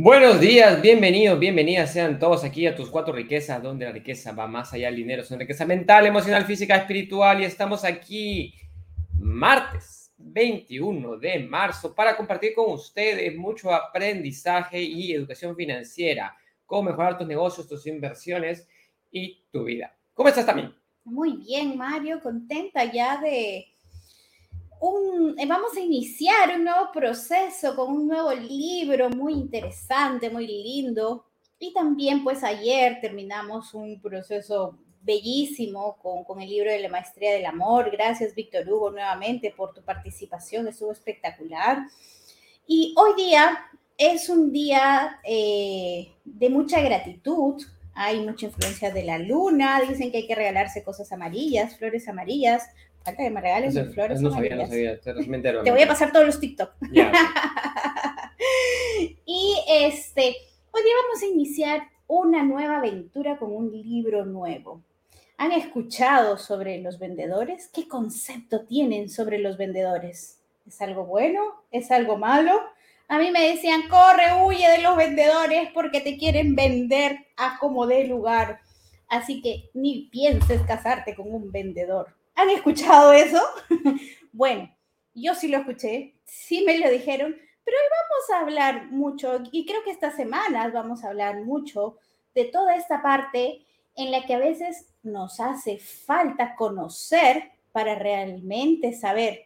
Buenos días, bienvenidos, bienvenidas sean todos aquí a tus cuatro riquezas, donde la riqueza va más allá del dinero, es una riqueza mental, emocional, física, espiritual y estamos aquí martes 21 de marzo para compartir con ustedes mucho aprendizaje y educación financiera, cómo mejorar tus negocios, tus inversiones y tu vida. ¿Cómo estás también? Muy bien, Mario, contenta ya de un, eh, vamos a iniciar un nuevo proceso con un nuevo libro muy interesante, muy lindo. Y también pues ayer terminamos un proceso bellísimo con, con, el libro de la Maestría del Amor. Gracias, Víctor Hugo, nuevamente por tu participación, estuvo espectacular. Y hoy día es un día eh, de mucha gratitud. Hay mucha influencia de la luna. Dicen que hay que regalarse cosas amarillas, flores amarillas, que me regales flores. No sabía, no sabía, te, te voy a pasar todos los TikTok. y este, hoy día vamos a iniciar una nueva aventura con un libro nuevo. ¿Han escuchado sobre los vendedores? ¿Qué concepto tienen sobre los vendedores? ¿Es algo bueno? ¿Es algo malo? A mí me decían, corre, huye de los vendedores porque te quieren vender a como de lugar. Así que ni pienses casarte con un vendedor. ¿Han escuchado eso? bueno, yo sí lo escuché, sí me lo dijeron, pero hoy vamos a hablar mucho, y creo que estas semanas vamos a hablar mucho de toda esta parte en la que a veces nos hace falta conocer para realmente saber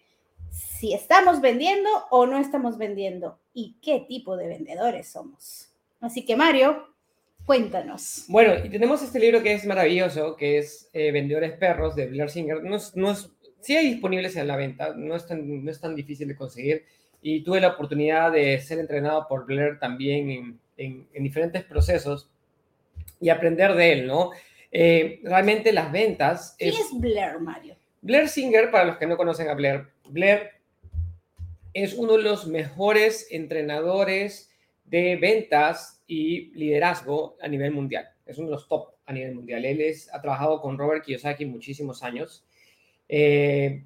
si estamos vendiendo o no estamos vendiendo y qué tipo de vendedores somos. Así que Mario, Cuéntanos. Bueno, y tenemos este libro que es maravilloso, que es eh, Vendedores Perros de Blair Singer. No es, no es, sí hay disponibles en la venta, no es, tan, no es tan difícil de conseguir. Y tuve la oportunidad de ser entrenado por Blair también en, en, diferentes procesos y aprender de él, ¿no? Eh, realmente las ventas... ¿Quién es, Blair, Mario? Blair Singer, para los que no conocen a Blair, Blair es uno de los mejores entrenadores de ventas y liderazgo a nivel mundial. Es uno de los top a nivel mundial. Él es, ha trabajado con Robert Kiyosaki muchísimos años eh,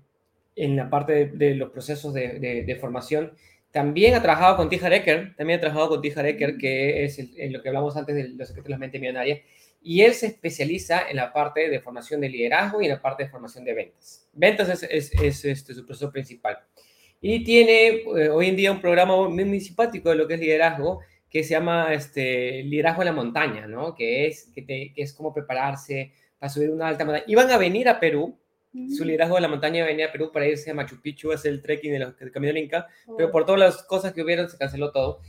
en la parte de, los procesos de, formación. También ha trabajado con Tija Ecker, también ha trabajado con Tija Ecker, que es en lo que hablamos antes de los secretos de la mente millonaria. Y él se especializa en la parte de formación de liderazgo y en la parte de formación de ventas. Ventas es, es, este, su proceso principal. Y tiene eh, hoy en día un programa muy simpático de lo que es liderazgo, que se llama este, Liderazgo en la Montaña, ¿no? Que es, que, te, que es como prepararse para subir una alta montaña. Iban a venir a Perú, su mm. liderazgo de la montaña venía a Perú para irse a Machu Picchu, hacer el trekking de del Camino del Inca, pero oh. por todas las cosas que hubieron se canceló todo.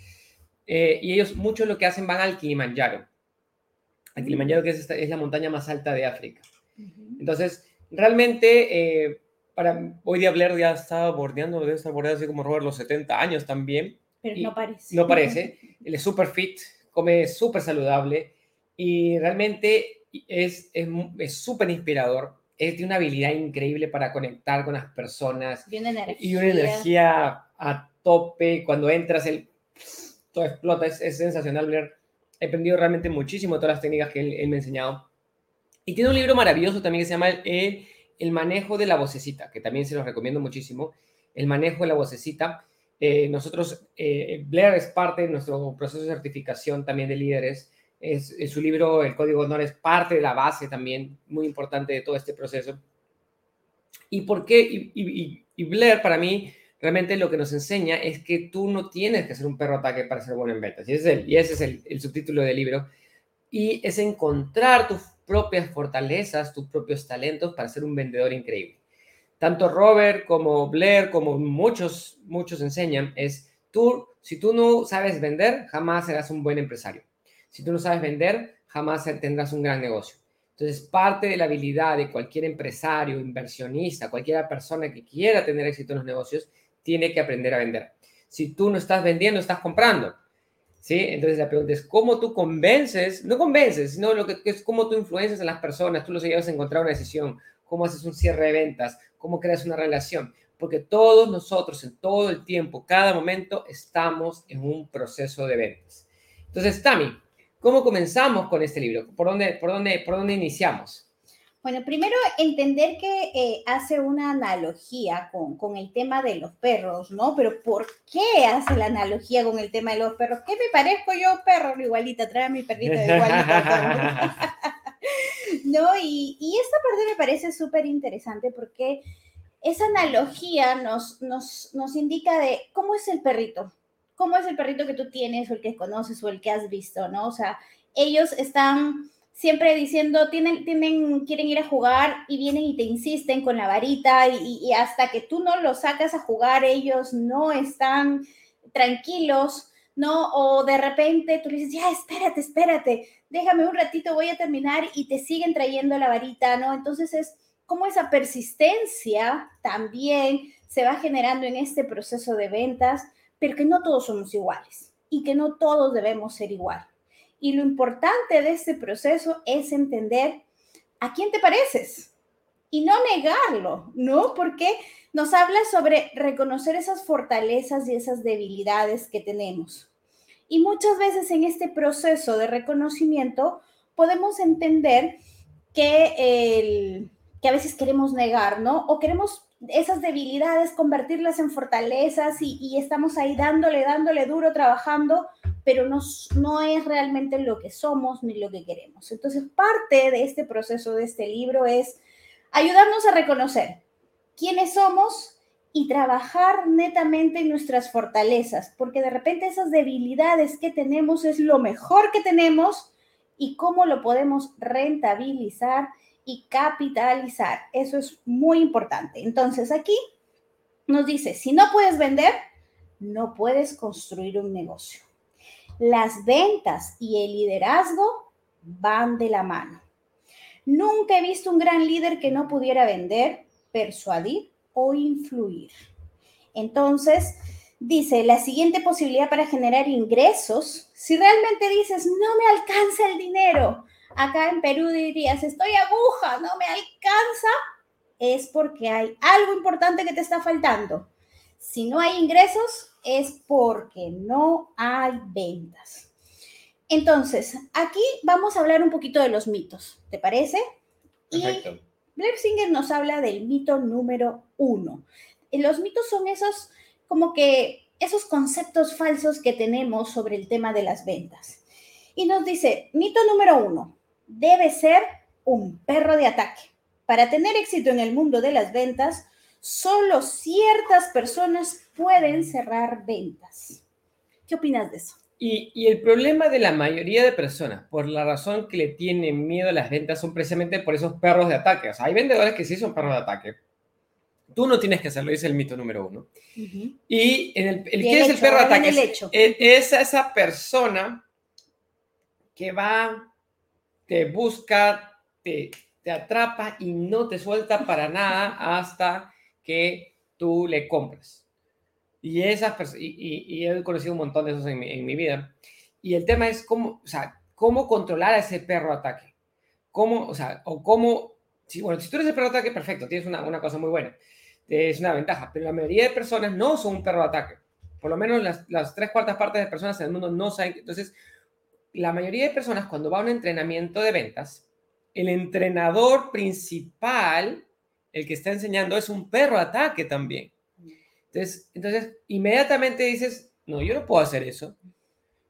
Eh, y ellos, mucho lo que hacen, van al Kilimanjaro. Al Kilimanjaro, que es, esta, es la montaña más alta de África. Entonces, realmente, eh, para hoy día Blair ya estaba bordeando, debe estar bordeando así como Robert los 70 años también. Pero no parece. No parece. Él es súper fit, come súper saludable y realmente es súper es, inspirador. Él tiene una habilidad increíble para conectar con las personas. Y una energía. Y una energía a tope. Cuando entras, él todo explota. Es, es sensacional, Blair. He aprendido realmente muchísimo de todas las técnicas que él, me ha enseñado. Y tiene un libro maravilloso también que se llama el, el manejo de la vocecita, que también se los recomiendo muchísimo. El manejo de la vocecita eh, nosotros, eh, Blair es parte de nuestro proceso de certificación también de líderes. Es, su libro, El Código Honor, es parte de la base también, muy importante de todo este proceso. ¿Y por qué? Y, Blair, para mí, realmente lo que nos enseña es que tú no tienes que ser un perro ataque para ser bueno en ventas. Y ese es el, y ese es el, el subtítulo del libro. Y es encontrar tus propias fortalezas, tus propios talentos para ser un vendedor increíble tanto Robert como Blair, como muchos, muchos enseñan, es tú, si tú no sabes vender, jamás serás un buen empresario. Si tú no sabes vender, jamás tendrás un gran negocio. Entonces, parte de la habilidad de cualquier empresario, inversionista, cualquier persona que quiera tener éxito en los negocios, tiene que aprender a vender. Si tú no estás vendiendo, estás comprando. ¿Sí? Entonces la pregunta es, ¿cómo tú convences? No convences, sino lo que, es cómo tú influencias a las personas, tú los llevas a encontrar una decisión, cómo haces un cierre de ventas, cómo creas una relación, porque todos nosotros en todo el tiempo, cada momento, estamos en un proceso de ventas. Entonces, Tami, ¿cómo comenzamos con este libro? ¿Por dónde, por dónde, por dónde iniciamos? Bueno, primero entender que eh, hace una analogía con, con, el tema de los perros, ¿no? Pero ¿por qué hace la analogía con el tema de los perros? ¿Qué me parezco yo perro igualita? Trae a mi perrito igualita. ¿No? Y, y, esta parte me parece súper interesante porque esa analogía nos, nos, nos indica de cómo es el perrito, cómo es el perrito que tú tienes o el que conoces o el que has visto, ¿no? O sea, ellos están siempre diciendo, tienen, tienen, quieren ir a jugar y vienen y te insisten con la varita y, hasta que tú no los sacas a jugar, ellos no están tranquilos, ¿no? O de repente tú le dices, ya, espérate, espérate, déjame un ratito, voy a terminar y te siguen trayendo la varita, ¿no? Entonces es como esa persistencia también se va generando en este proceso de ventas, pero que no todos somos iguales y que no todos debemos ser igual. Y lo importante de este proceso es entender a quién te pareces y no negarlo, ¿no? Porque nos habla sobre reconocer esas fortalezas y esas debilidades que tenemos. Y muchas veces en este proceso de reconocimiento podemos entender que, el, que a veces queremos negar, ¿no? O queremos esas debilidades convertirlas en fortalezas y, y estamos ahí dándole, dándole duro, trabajando, pero no, no es realmente lo que somos ni lo que queremos. Entonces, parte de este proceso de este libro es ayudarnos a reconocer quiénes somos y trabajar netamente en nuestras fortalezas, porque de repente esas debilidades que tenemos es lo mejor que tenemos y cómo lo podemos rentabilizar y capitalizar. Eso es muy importante. Entonces, aquí nos dice, si no puedes vender, no puedes construir un negocio. Las ventas y el liderazgo van de la mano. Nunca he visto un gran líder que no pudiera vender, persuadir o influir. Entonces, dice, la siguiente posibilidad para generar ingresos, si realmente dices, no me alcanza el dinero, acá en Perú dirías, estoy aguja, no me alcanza, es porque hay algo importante que te está faltando. Si no hay ingresos, es porque no hay ventas. Entonces, aquí vamos a hablar un poquito de los mitos, ¿te parece? Perfecto. Y Blair Singer nos habla del mito número uno. Los mitos son esos, como que, esos conceptos falsos que tenemos sobre el tema de las ventas. Y nos dice, mito número uno, debe ser un perro de ataque. Para tener éxito en el mundo de las ventas, solo ciertas personas pueden cerrar ventas. ¿Qué opinas de eso? Y, el problema de la mayoría de personas, por la razón que le tienen miedo a las ventas, son precisamente por esos perros de ataque. O sea, hay vendedores que sí son perros de ataque. Tú no tienes que hacerlo, dice el mito número uno. Y en el, el ¿qué es el perro de ataque? Es, esa persona que va, te busca, te, te atrapa y no te suelta para nada hasta que tú le compras. Y, esas y, y, he conocido un montón de esos en mi, vida. Y el tema es cómo, o sea, cómo controlar a ese perro ataque. Cómo, o sea, o cómo, si, bueno, si tú eres el perro ataque, perfecto, tienes una, una cosa muy buena. Es una ventaja, pero la mayoría de personas no son un perro ataque. Por lo menos las, las tres cuartas partes de personas en el mundo no saben. Entonces, la mayoría de personas cuando va a un entrenamiento de ventas, el entrenador principal el que está enseñando es un perro ataque también. Entonces, entonces, inmediatamente dices, no, yo no puedo hacer eso.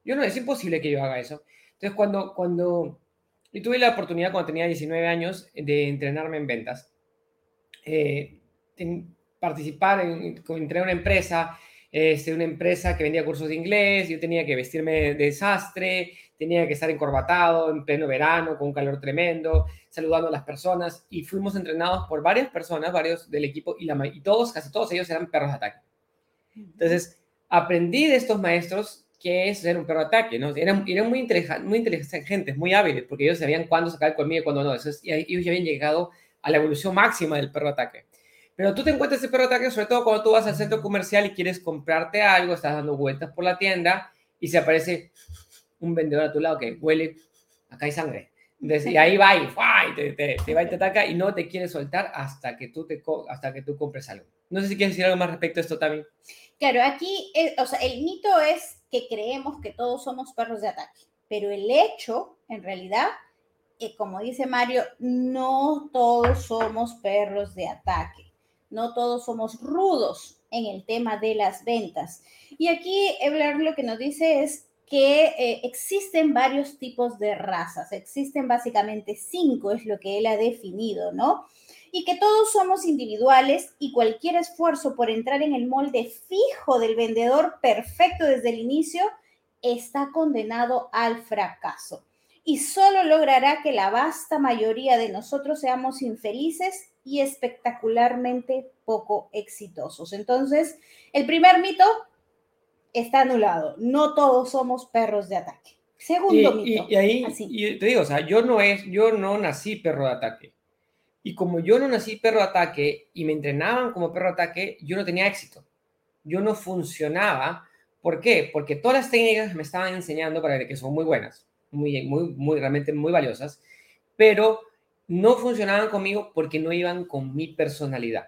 Yo no, es imposible que yo haga eso. Entonces, cuando, cuando, y tuve la oportunidad cuando tenía 19 años de entrenarme en ventas, eh, participar en, entré a una empresa, este, una empresa que vendía cursos de inglés, yo tenía que vestirme de desastre, tenía que estar encorbatado en pleno verano, con un calor tremendo, saludando a las personas, y fuimos entrenados por varias personas, varios del equipo, y, la, y todos, casi todos ellos eran perros de ataque. Entonces, aprendí de estos maestros qué es ser un perro de ataque, ¿no? Eran, eran muy, muy inteligentes, muy hábiles, porque ellos sabían cuándo sacar el colmillo y cuándo no. Eso ellos ya habían llegado a la evolución máxima del perro de ataque. Pero tú te encuentras ese perro de ataque, sobre todo cuando tú vas al centro comercial y quieres comprarte algo, estás dando vueltas por la tienda y se aparece un vendedor a tu lado que huele, acá hay sangre. y ahí va y, te, va y te ataca y no te quiere soltar hasta que, tú hasta que tú compres algo. No sé si quieres decir algo más respecto a esto también. Claro, aquí, eh, o sea, el mito es que creemos que todos somos perros de ataque, pero el hecho, en realidad, eh, como dice Mario, no todos somos perros de ataque, no todos somos rudos en el tema de las ventas. Y aquí Ebler lo que nos dice es que eh, existen varios tipos de razas, existen básicamente cinco, es lo que él ha definido, ¿no? Y que todos somos individuales y cualquier esfuerzo por entrar en el molde fijo del vendedor perfecto desde el inicio está condenado al fracaso y solo logrará que la vasta mayoría de nosotros seamos infelices y espectacularmente poco exitosos. Entonces, el primer mito está anulado. No todos somos perros de ataque. Segundo mito. Y, ahí, te digo, o sea, yo no, es, yo no nací perro de ataque. Y como yo no nací perro de ataque y me entrenaban como perro de ataque, yo no tenía éxito. Yo no funcionaba. ¿Por qué? Porque todas las técnicas me estaban enseñando para que son muy buenas, muy, muy, muy, realmente muy valiosas, pero no funcionaban conmigo porque no iban con mi personalidad.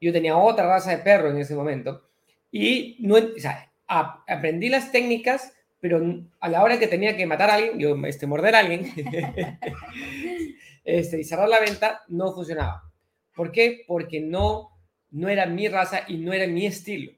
Yo tenía otra raza de perro en ese momento y no, o sea, aprendí las técnicas, pero a la hora que tenía que matar a alguien, yo, este, morder a alguien este, y cerrar la venta, no funcionaba. ¿Por qué? Porque no, no era mi raza y no era mi estilo.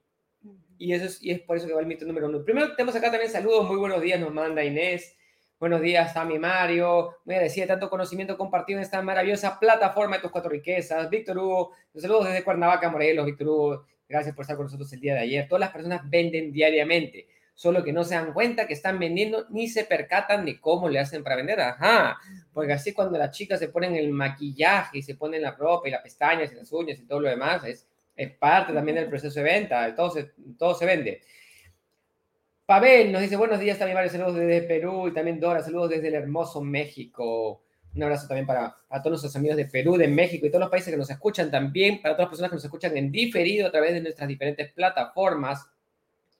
Y, eso es, y es por eso que va el mito número uno. Primero tenemos acá también saludos, muy buenos días, nos manda Inés. Buenos días, Tami Mario. Muy agradecida tanto conocimiento compartido en esta maravillosa plataforma de tus cuatro riquezas. Víctor Hugo, saludos desde Cuernavaca, Morelos. Víctor Hugo, Gracias por estar con nosotros el día de ayer. Todas las personas venden diariamente, solo que no se dan cuenta que están vendiendo ni se percatan de cómo le hacen para vender. Ajá, porque así cuando las chicas se ponen el maquillaje y se ponen la ropa y las pestañas y las uñas y todo lo demás, es, es parte también del proceso de venta, todo se, todo se vende. Pavel nos dice buenos días también, varios saludos desde Perú y también Dora, saludos desde el hermoso México. Un abrazo también para, todos nuestros amigos de Perú, de México y todos los países que nos escuchan también, para todas las personas que nos escuchan en diferido a través de nuestras diferentes plataformas,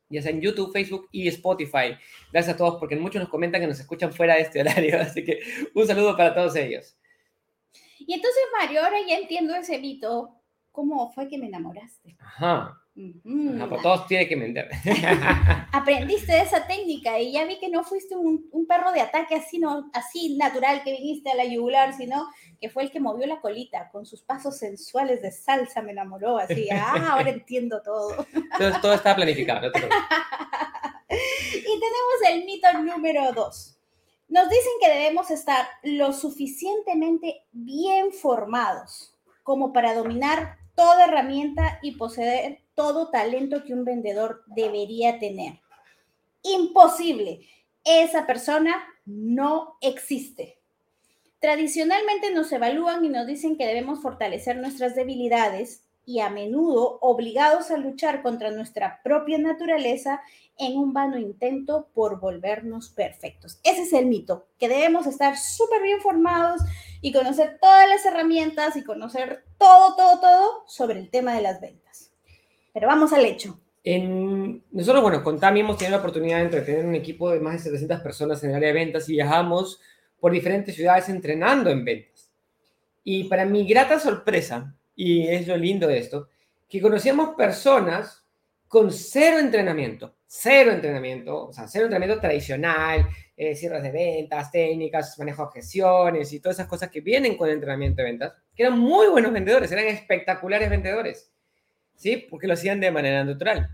ya sea en YouTube, Facebook y Spotify. Gracias a todos porque muchos nos comentan que nos escuchan fuera de este horario, así que un saludo para todos ellos. Y entonces, Mario, ahora ya entiendo ese mito. ¿Cómo fue que me enamoraste? Ajá. Pues todos tienen que vender. Aprendiste de esa técnica y ya vi que no fuiste un, perro de ataque así, no, así natural que viniste a la yugular, sino que fue el que movió la colita con sus pasos sensuales de salsa, me enamoró así. Ah, ahora entiendo todo. Entonces todo está planificado. y tenemos el mito número dos. Nos dicen que debemos estar lo suficientemente bien formados como para dominar toda herramienta y poseer todo talento que un vendedor debería tener. Imposible. Esa persona no existe. Tradicionalmente nos evalúan y nos dicen que debemos fortalecer nuestras debilidades y a menudo obligados a luchar contra nuestra propia naturaleza en un vano intento por volvernos perfectos. Ese es el mito, que debemos estar súper bien formados y conocer todas las herramientas y conocer todo, todo, todo sobre el tema de las ventas. Pero vamos al hecho. En, nosotros, bueno, con Tami hemos tenido la oportunidad de tener un equipo de más de 700 personas en el área de ventas y viajamos por diferentes ciudades entrenando en ventas. Y para mi grata sorpresa, y es lo lindo de esto, que conocíamos personas con cero entrenamiento, cero entrenamiento, o sea, cero entrenamiento tradicional, eh, cierres de ventas, técnicas, manejo de objeciones y todas esas cosas que vienen con entrenamiento de ventas, que eran muy buenos vendedores, eran espectaculares vendedores ¿sí? Porque lo hacían de manera natural.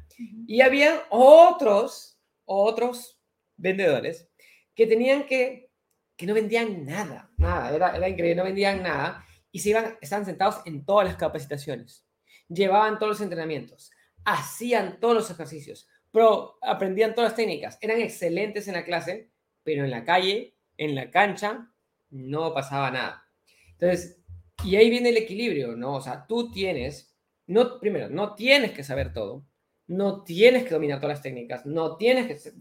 Y había otros, otros vendedores que tenían que, que no vendían nada, nada, era, era increíble, no vendían nada y se iban, estaban sentados en todas las capacitaciones, llevaban todos los entrenamientos, hacían todos los ejercicios, pero aprendían todas las técnicas, eran excelentes en la clase, pero en la calle, en la cancha, no pasaba nada. Entonces, y ahí viene el equilibrio, ¿no? O sea, tú tienes no, primero, no tienes que saber todo, no tienes que dominar todas las técnicas, no tienes que...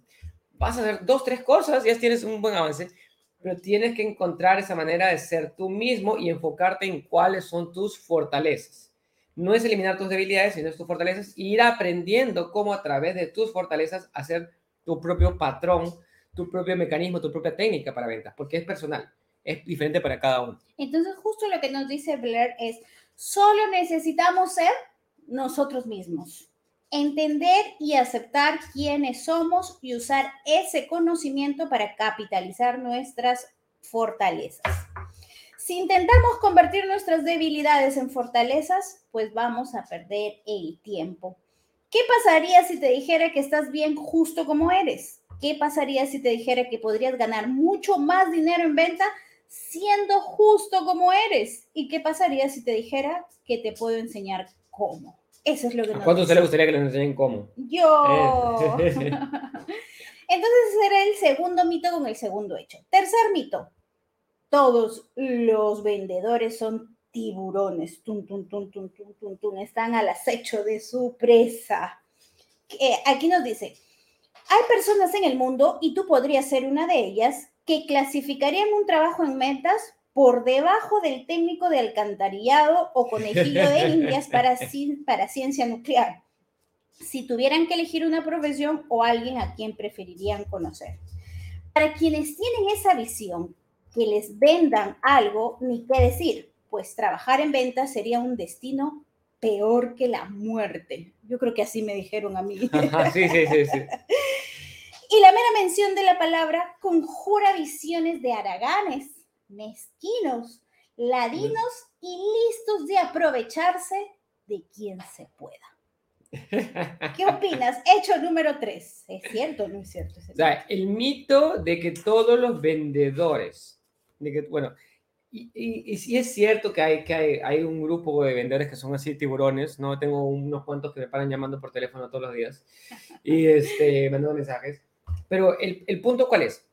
Vas a hacer dos, tres cosas y ya tienes un buen avance, pero tienes que encontrar esa manera de ser tú mismo y enfocarte en cuáles son tus fortalezas. No es eliminar tus debilidades, sino tus fortalezas, e ir aprendiendo cómo a través de tus fortalezas hacer tu propio patrón, tu propio mecanismo, tu propia técnica para ventas, porque es personal, es diferente para cada uno. Entonces, justo lo que nos dice Blair es, Solo necesitamos ser nosotros mismos. Entender y aceptar quiénes somos y usar ese conocimiento para capitalizar nuestras fortalezas. Si intentamos convertir nuestras debilidades en fortalezas, pues vamos a perder el tiempo. ¿Qué pasaría si te dijera que estás bien justo como eres? ¿Qué pasaría si te dijera que podrías ganar mucho más dinero en venta siendo justo como eres? ¿Y qué pasaría si te dijera que te puedo enseñar cómo? Eso es lo que ¿A cuánto se le gustaría que les enseñen cómo? Yo. Eh. Entonces ese era el segundo mito con el segundo hecho. Tercer mito. Todos los vendedores son tiburones. Tum, tum, tum, tum, tum, tum, tum. Están al acecho de su presa. aquí nos dice, hay personas en el mundo, y tú podrías ser una de ellas, que clasificarían un trabajo en metas por debajo del técnico de alcantarillado o conejillo de indias para, para ciencia nuclear, si tuvieran que elegir una profesión o alguien a quien preferirían conocer. Para quienes tienen esa visión, que les vendan algo, ni qué decir, pues trabajar en ventas sería un destino peor que la muerte. Yo creo que así me dijeron a mí. sí, sí, sí, sí. Y la mera mención de la palabra conjura visiones de haraganes, mezquinos, ladinos y listos de aprovecharse de quien se pueda. ¿Qué opinas? Hecho número tres. ¿Es cierto o no es cierto? O sea, el mito de que todos los vendedores, de que, bueno, y, y, sí es cierto que, hay, que hay, hay, un grupo de vendedores que son así tiburones, ¿no? Tengo unos cuantos que me paran llamando por teléfono todos los días y este, mandando mensajes. Pero el, el punto cuál es?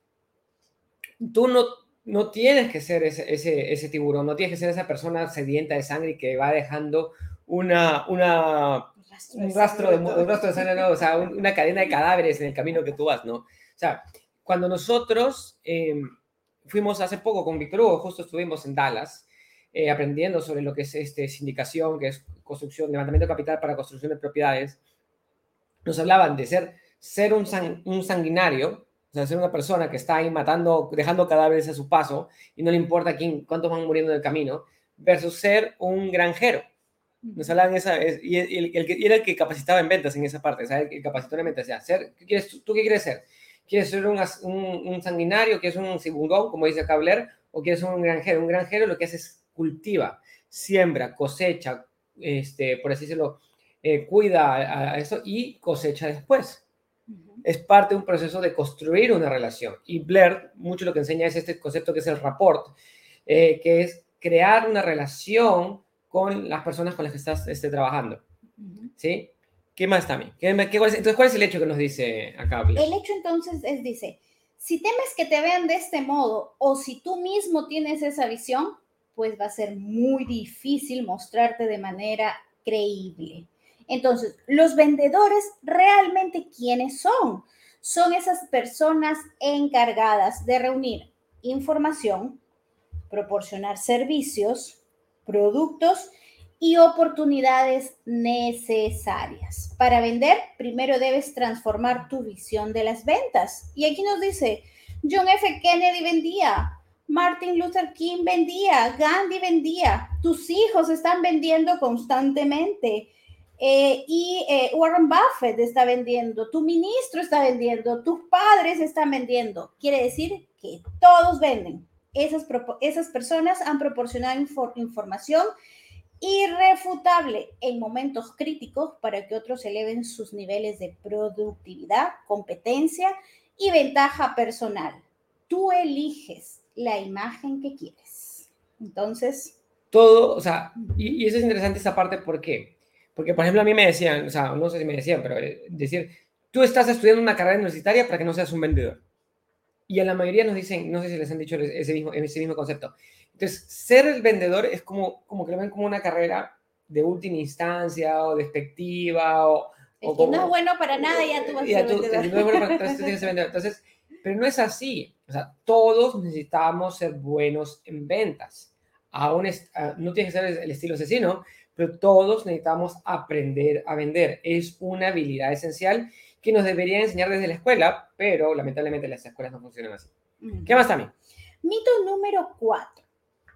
Tú no, no tienes que ser ese, ese, ese, tiburón, no tienes que ser esa persona sedienta de sangre que va dejando una, una, un rastro de, un rastro de sangre, o sea, una cadena de cadáveres en el camino que tú vas, ¿no? O sea, cuando nosotros em, fuimos hace poco con Víctor Hugo, justo estuvimos en Dallas, eh, aprendiendo sobre lo que es este, sindicación, que es construcción, levantamiento de capital para construcción de propiedades, nos hablaban de ser, ser un, un sanguinario, o sea, ser una persona que está ahí matando, dejando cadáveres a su paso y no le importa quién, cuántos van muriendo en el camino, versus ser un granjero. Nos hablan esa, y, el, el, era el que capacitaba en ventas en esa parte, o sea, el, capacitó en ventas. O sea, ser, ¿qué quieres, ¿tú qué quieres ser? ¿Quieres ser un, un, un sanguinario, quieres un tiburón, como dice Cabler, o quieres ser un granjero? Un granjero lo que hace es cultiva, siembra, cosecha, este, por así decirlo, eh, cuida a, a eso y cosecha después es parte de un proceso de construir una relación. Y Blair, mucho lo que enseña es este concepto que es el rapport, eh, que es crear una relación con las personas con las que estás este, trabajando. ¿Sí? ¿Qué más también? ¿Qué, entonces, ¿cuál es el hecho que nos dice acá? Blair? El hecho entonces es, dice, si temes que te vean de este modo o si tú mismo tienes esa visión, pues va a ser muy difícil mostrarte de manera creíble. Entonces, los vendedores realmente quiénes son? Son esas personas encargadas de reunir información, proporcionar servicios, productos y oportunidades necesarias. Para vender, primero debes transformar tu visión de las ventas. Y aquí nos dice, John F. Kennedy vendía, Martin Luther King vendía, Gandhi vendía, tus hijos están vendiendo constantemente. Eh, y eh, Warren Buffett está vendiendo, tu ministro está vendiendo, tus padres están vendiendo. Quiere decir que todos venden. Esas, esas personas han proporcionado información irrefutable en momentos críticos para que otros eleven sus niveles de productividad, competencia y ventaja personal. Tú eliges la imagen que quieres. Entonces... Todo, o sea, y, y eso es interesante esa parte, ¿por qué? Porque, por ejemplo, a mí me decían, o sea, no sé si me decían, pero eh, decir, tú estás estudiando una carrera universitaria para que no seas un vendedor. Y a la mayoría nos dicen, no sé si les han dicho ese mismo, ese mismo concepto. Entonces, ser el vendedor es como, como que lo ven como una carrera de última instancia o despectiva o... o como, no es bueno para nada, ya tú vas a ser vendedor. No es bueno para entonces, entonces, pero no es así. O sea, todos necesitamos ser buenos en ventas. Aún es, ah, no tiene que ser el estilo asesino, pero todos necesitamos aprender a vender. Es una habilidad esencial que nos deberían enseñar desde la escuela, pero lamentablemente las escuelas no funcionan así. ¿Qué más también? Mito número cuatro.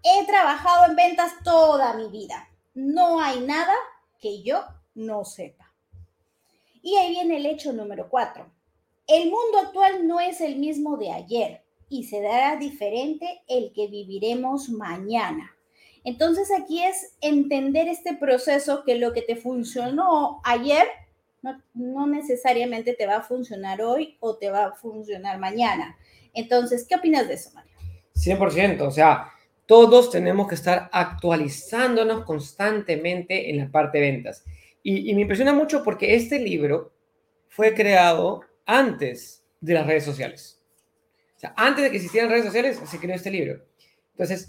He trabajado en ventas toda mi vida. No hay nada que yo no sepa. Y ahí viene el hecho número cuatro. El mundo actual no es el mismo de ayer. y será diferente el que viviremos mañana. Entonces aquí es entender este proceso que lo que te funcionó ayer no, necesariamente te va a funcionar hoy o te va a funcionar mañana. Entonces, ¿qué opinas de eso, Mario? 100%, o sea, todos tenemos que estar actualizándonos constantemente en la parte de ventas. Y, y me impresiona mucho porque este libro fue creado antes de las redes sociales. O sea, antes de que existieran redes sociales, se creó este libro. Entonces,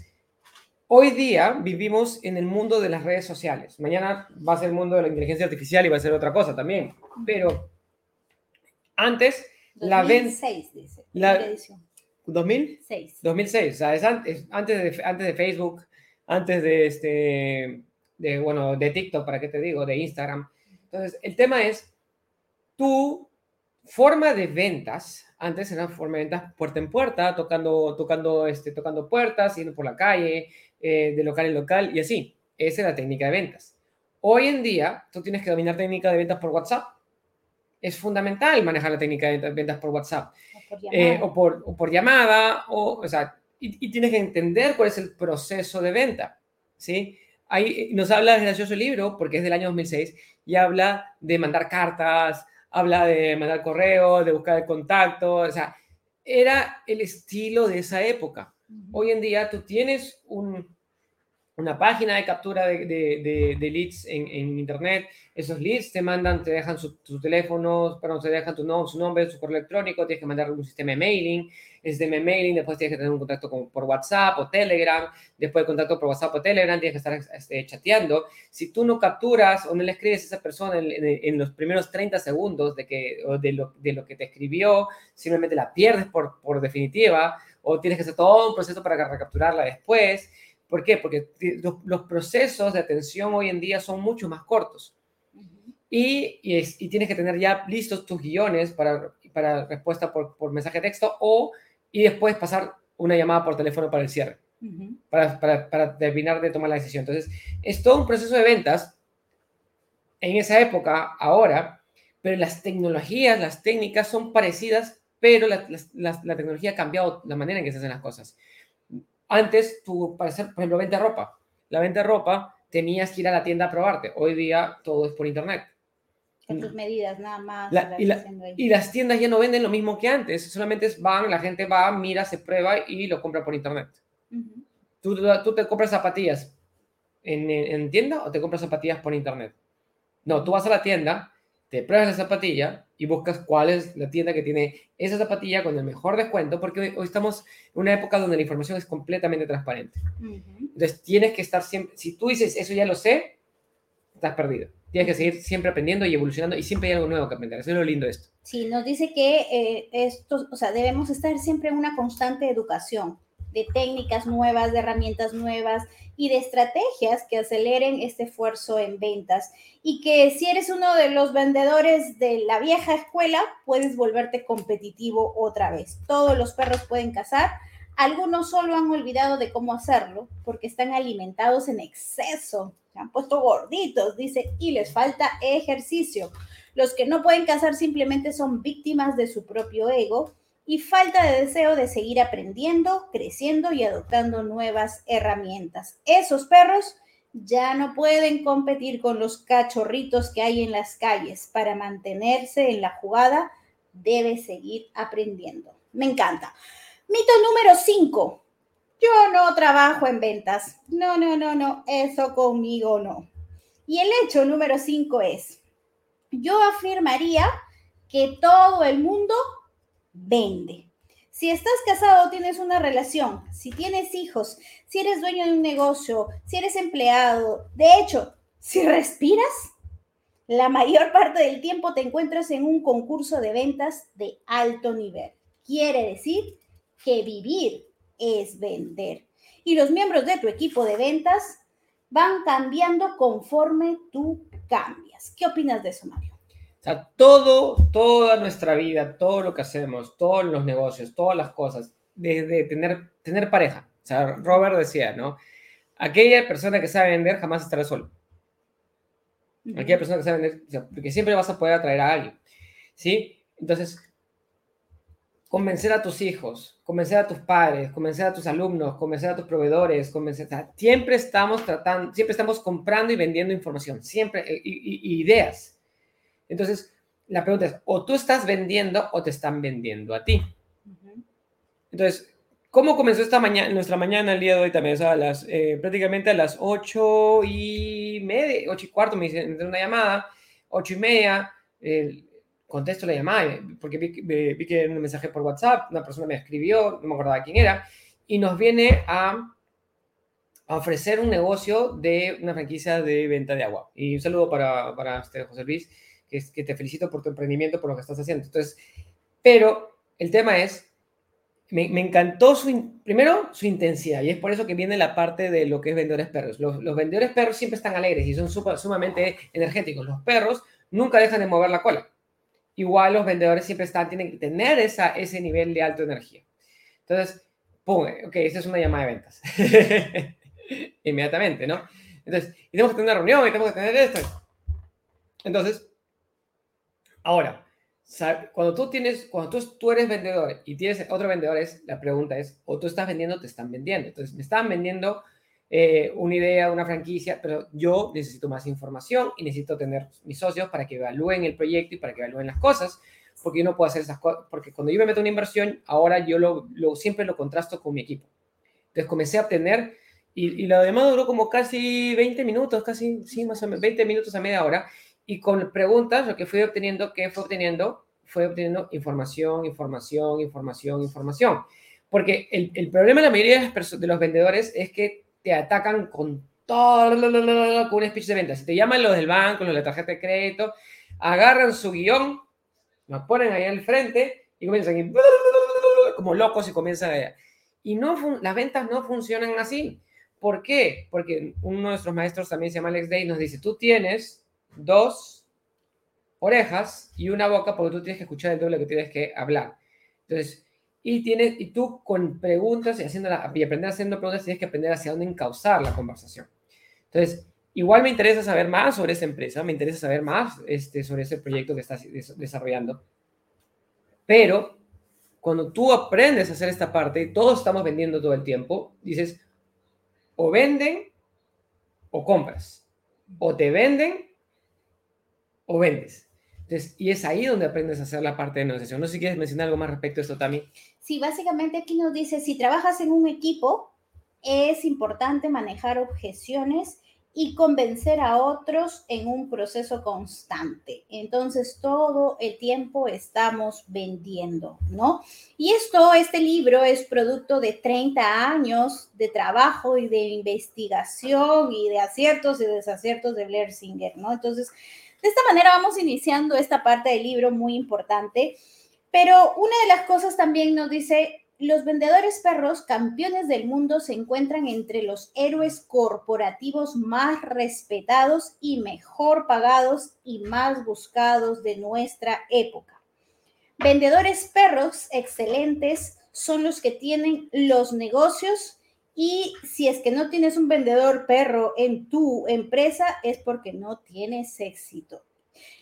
Hoy día vivimos en el mundo de las redes sociales. Mañana va a ser el mundo de la inteligencia artificial y va a ser otra cosa también. Pero antes, la venta... dice. La, edición. ¿2006? 2006. O sea, es antes, antes, de, antes de Facebook, antes de, este, de, bueno, de TikTok, ¿para qué te digo? De Instagram. Entonces, el tema es, tu forma de ventas, antes era forma de ventas puerta en puerta, tocando, tocando, este, tocando puertas, yendo por la calle, eh, de local en local y así. Esa es la técnica de ventas. Hoy en día, tú tienes que dominar técnica de ventas por WhatsApp. Es fundamental manejar la técnica de ventas por WhatsApp. O por llamada. o, o, sea, y, tienes que entender cuál es el proceso de venta. ¿sí? Ahí nos habla el gracioso libro, porque es del año 2006, y habla de mandar cartas, habla de mandar correo, de buscar el contacto. O sea, era el estilo de esa época. Hoy en día tú tienes una página de captura de, leads en, Internet. Esos leads te mandan, te dejan su, teléfono, perdón, te dejan tu su nombre, su correo electrónico, tienes que mandar un sistema de mailing. Es de mailing, después tienes que tener un contacto por WhatsApp o Telegram. Después de contacto por WhatsApp o Telegram, tienes que estar este, chateando. Si tú no capturas o no le escribes a esa persona en, los primeros 30 segundos de, que, de, lo, de lo que te escribió, simplemente la pierdes por, por definitiva o tienes que hacer todo un proceso para recapturarla después. ¿Por qué? Porque los, procesos de atención hoy en día son mucho más cortos. Y, y, tienes que tener ya listos tus guiones para, para respuesta por, por, mensaje de texto o y después pasar una llamada por teléfono para el cierre, para, para, para, terminar de tomar la decisión. Entonces, es todo un proceso de ventas en esa época, ahora, pero las tecnologías, las técnicas son parecidas pero la, tecnología ha cambiado la manera en que se hacen las cosas. Antes, tú, para hacer, por ejemplo, venta de ropa. La venta de ropa tenías que ir a la tienda a probarte. Hoy día todo es por internet. Con tus medidas, nada más. y, las tiendas ya no venden lo mismo que antes. Solamente van, la gente va, mira, se prueba y lo compra por internet. ¿Tú, tú, te compras zapatillas en, en tienda o te compras zapatillas por internet? No, tú vas a la tienda, te pruebas la zapatilla y buscas cuál es la tienda que tiene esa zapatilla con el mejor descuento, porque hoy, estamos en una época donde la información es completamente transparente. Entonces, tienes que estar siempre, si tú dices, eso ya lo sé, estás perdido. Tienes que seguir siempre aprendiendo y evolucionando y siempre hay algo nuevo que aprender. Eso es lo lindo de esto. Sí, nos dice que eh, esto, o sea, debemos estar siempre en una constante educación de técnicas nuevas, de herramientas nuevas y de estrategias que aceleren este esfuerzo en ventas. Y que si eres uno de los vendedores de la vieja escuela, puedes volverte competitivo otra vez. Todos los perros pueden cazar. Algunos solo han olvidado de cómo hacerlo porque están alimentados en exceso. Se han puesto gorditos, dice, y les falta ejercicio. Los que no pueden cazar simplemente son víctimas de su propio ego y falta de deseo de seguir aprendiendo, creciendo y adoptando nuevas herramientas. Esos perros ya no pueden competir con los cachorritos que hay en las calles. Para mantenerse en la jugada, debe seguir aprendiendo. Me encanta. Mito número 5. Yo no trabajo en ventas. No, no, no, no. Eso conmigo no. Y el hecho número 5 es, yo afirmaría que todo el mundo vende. Si estás casado, tienes una relación, si tienes hijos, si eres dueño de un negocio, si eres empleado, de hecho, si respiras, la mayor parte del tiempo te encuentras en un concurso de ventas de alto nivel. Quiere decir que vivir es vender. Y los miembros de tu equipo de ventas van cambiando conforme tú cambias. ¿Qué opinas de eso, Mario? O sea, todo, toda nuestra vida, todo lo que hacemos, todos los negocios, todas las cosas, desde tener, tener pareja. O sea, Robert decía, ¿no? Aquella persona que sabe vender jamás estará solo. Aquella persona que sabe vender, porque siempre vas a poder atraer a alguien. ¿Sí? Entonces, convencer a tus hijos, convencer a tus padres, convencer a tus alumnos, convencer a tus proveedores, convencer, siempre estamos tratando, siempre estamos comprando y vendiendo información, siempre, eh, y, ideas. Entonces, la pregunta es, o tú estás vendiendo o te están vendiendo a ti. Entonces, ¿cómo comenzó esta mañana, nuestra mañana el día de hoy también? a las, eh, prácticamente a las ocho y media, ocho y cuarto me hicieron una llamada, ocho y media, contesto la llamada, porque vi, vi, que era un mensaje por WhatsApp, una persona me escribió, no me acordaba quién era, y nos viene a, ofrecer un negocio de una franquicia de venta de agua. Y un saludo para, para este José Luis, que, que te felicito por tu emprendimiento, por lo que estás haciendo. Entonces, pero el tema es, me, encantó su, primero su intensidad, y es por eso que viene la parte de lo que es vendedores perros. Los, los vendedores perros siempre están alegres y son sumamente energéticos. Los perros nunca dejan de mover la cola igual los vendedores siempre están, tienen que tener esa, ese nivel de alta energía. Entonces, pum, ok, esa es una llamada de ventas. Inmediatamente, ¿no? Entonces, y tenemos que tener una reunión, y tenemos que tener esto. Entonces, ahora, cuando tú tienes, cuando tú, tú eres vendedor y tienes otro vendedor, la pregunta es, o tú estás vendiendo te están vendiendo. Entonces, me están vendiendo eh, una idea, una franquicia, pero yo necesito más información y necesito tener mis socios para que evalúen el proyecto y para que evalúen las cosas, porque yo no puedo hacer esas cosas, porque cuando yo me meto una inversión, ahora yo lo, lo siempre lo contrasto con mi equipo. Entonces comencé a obtener, y, y la demanda duró como casi 20 minutos, casi, sí, más o menos, 20 minutos a media hora, y con preguntas, lo que fui obteniendo, ¿qué fue obteniendo? Fue obteniendo información, información, información, información. Porque el, el problema de la mayoría de, de los vendedores es que te atacan con todo, con un speech de venta. Si te llaman los del banco, los de la tarjeta de crédito, agarran su guion, lo ponen ahí al frente y comienzan como locos y comienzan a... Y no, las ventas no funcionan así. ¿Por qué? Porque uno de nuestros maestros también se llama Alex Day, nos dice, tú tienes dos orejas y una boca porque tú tienes que escuchar el doble que tienes que hablar. Entonces, y, tienes, y tú con preguntas y, haciendo y aprender haciendo preguntas tienes que aprender hacia dónde encauzar la conversación. Entonces, igual me interesa saber más sobre esa empresa, me interesa saber más este, sobre ese proyecto que estás desarrollando. Pero cuando tú aprendes a hacer esta parte, todos estamos vendiendo todo el tiempo, dices, o venden o compras, o te venden o vendes y es ahí donde aprendes a hacer la parte de negociación. No sé si quieres mencionar algo más respecto a esto también. Sí, básicamente aquí nos dice, si trabajas en un equipo, es importante manejar objeciones y convencer a otros en un proceso constante. Entonces, todo el tiempo estamos vendiendo, ¿no? Y esto, este libro es producto de 30 años de trabajo y de investigación y de aciertos y desaciertos de Blair Singer, ¿no? Entonces, de esta manera vamos iniciando esta parte del libro muy importante, pero una de las cosas también nos dice, los vendedores perros campeones del mundo se encuentran entre los héroes corporativos más respetados y mejor pagados y más buscados de nuestra época. Vendedores perros excelentes son los que tienen los negocios y si es que no tienes un vendedor perro en tu empresa, es porque no tienes éxito.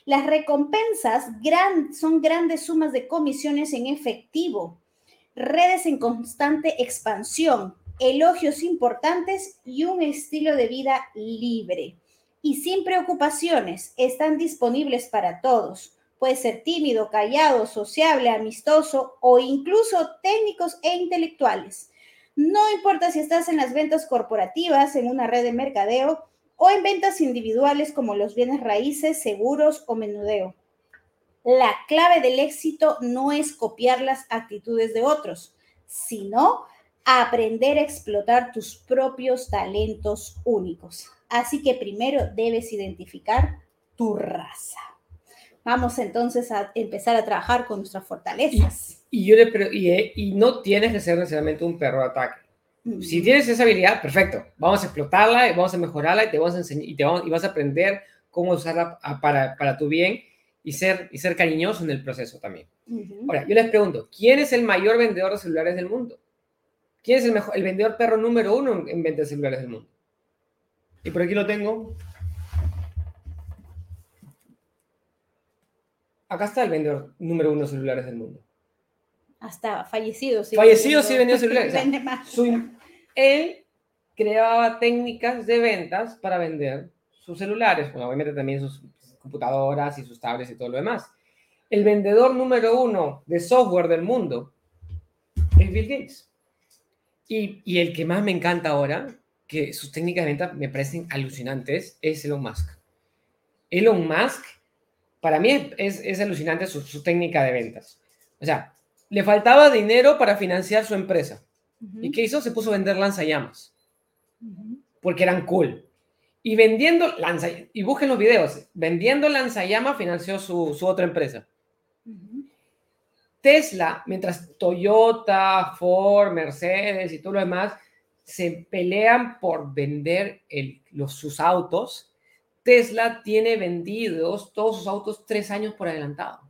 Las recompensas son grandes sumas de comisiones en efectivo, redes en constante expansión, elogios importantes y un estilo de vida libre. Y sin preocupaciones, están disponibles para todos. Puede ser tímido, callado, sociable, amistoso o incluso técnicos e intelectuales. No importa si estás en las ventas corporativas, en una red de mercadeo o en ventas individuales como los bienes raíces, seguros o menudeo. La clave del éxito no es copiar las actitudes de otros, sino aprender a explotar tus propios talentos únicos. Así que primero debes identificar tu raza. Vamos entonces a empezar a trabajar con nuestras fortalezas. Y, yo le, y, y no tienes que ser necesariamente un perro de ataque. Si tienes esa habilidad, perfecto. Vamos a explotarla, y vamos a mejorarla y te vamos a enseñar y, te vamos, y vas a aprender cómo usarla para, para tu bien y ser, y ser cariñoso en el proceso también. Ahora, yo les pregunto, ¿quién es el mayor vendedor de celulares del mundo? ¿Quién es el, mejor, el vendedor perro número uno en, en venta de celulares del mundo? Y por aquí lo tengo. Acá está el vendedor número uno de celulares del mundo. Hasta fallecidos. Sí fallecidos sí vendió celulares. Vende más. él creaba técnicas de ventas para vender sus celulares, bueno, obviamente también sus computadoras y sus tablets y todo lo demás. El vendedor número uno de software del mundo es Bill Gates. Y, y el que más me encanta ahora, que sus técnicas de venta me parecen alucinantes, es Elon Musk. Elon Musk, para mí es, es alucinante su, su, técnica de ventas. O sea, le faltaba dinero para financiar su empresa. ¿Y qué hizo? Se puso a vender lanzallamas. Porque eran cool. Y vendiendo lanza, y busquen los videos, vendiendo lanzallama financió su, su otra empresa. Tesla, mientras Toyota, Ford, Mercedes y todo lo demás se pelean por vender el, los, sus autos, Tesla tiene vendidos todos sus autos tres años por adelantado.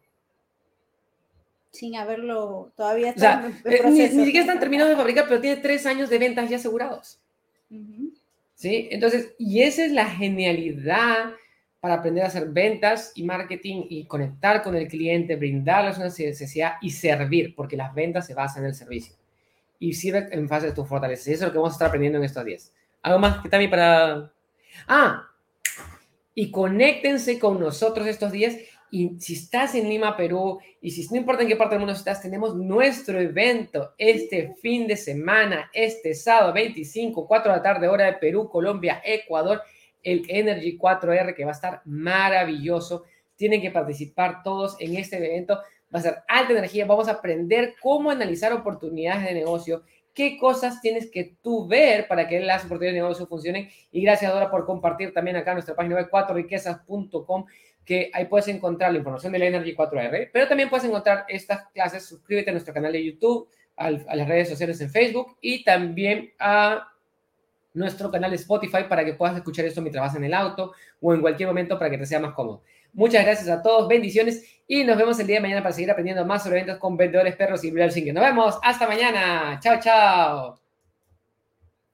Sin haberlo todavía. O sea, eh, ni, ni, siquiera están terminados de fabricar, pero tiene tres años de ventas ya asegurados. ¿Sí? Entonces, y esa es la genialidad para aprender a hacer ventas y marketing y conectar con el cliente, brindarles una necesidad y servir, porque las ventas se basan en el servicio. Y sirve en fase de tus fortalezas. Y eso es lo que vamos a estar aprendiendo en estos días. ¿Algo más que también para...? Ah, y conéctense con nosotros estos días. Y si estás en Lima, Perú, y si no importa en qué parte del mundo estás, tenemos nuestro evento este fin de semana, este sábado 25, 4 de la tarde, hora de Perú, Colombia, Ecuador el Energy 4R, que va a estar maravilloso. Tienen que participar todos en este evento. Va a ser alta energía. Vamos a aprender cómo analizar oportunidades de negocio, qué cosas tienes que tú ver para que las oportunidades de negocio funcionen. Y gracias, Dora, por compartir también acá nuestra página web 4riquezas.com, que ahí puedes encontrar la información del Energy 4R, pero también puedes encontrar estas clases. Suscríbete a nuestro canal de YouTube, a las redes sociales en Facebook y también a nuestro canal de Spotify para que puedas escuchar esto mientras vas en el auto o en cualquier momento para que te sea más cómodo. Muchas gracias a todos, bendiciones y nos vemos el día de mañana para seguir aprendiendo más sobre ventas con vendedores perros y Blair Nos vemos, hasta mañana. Chao, chao.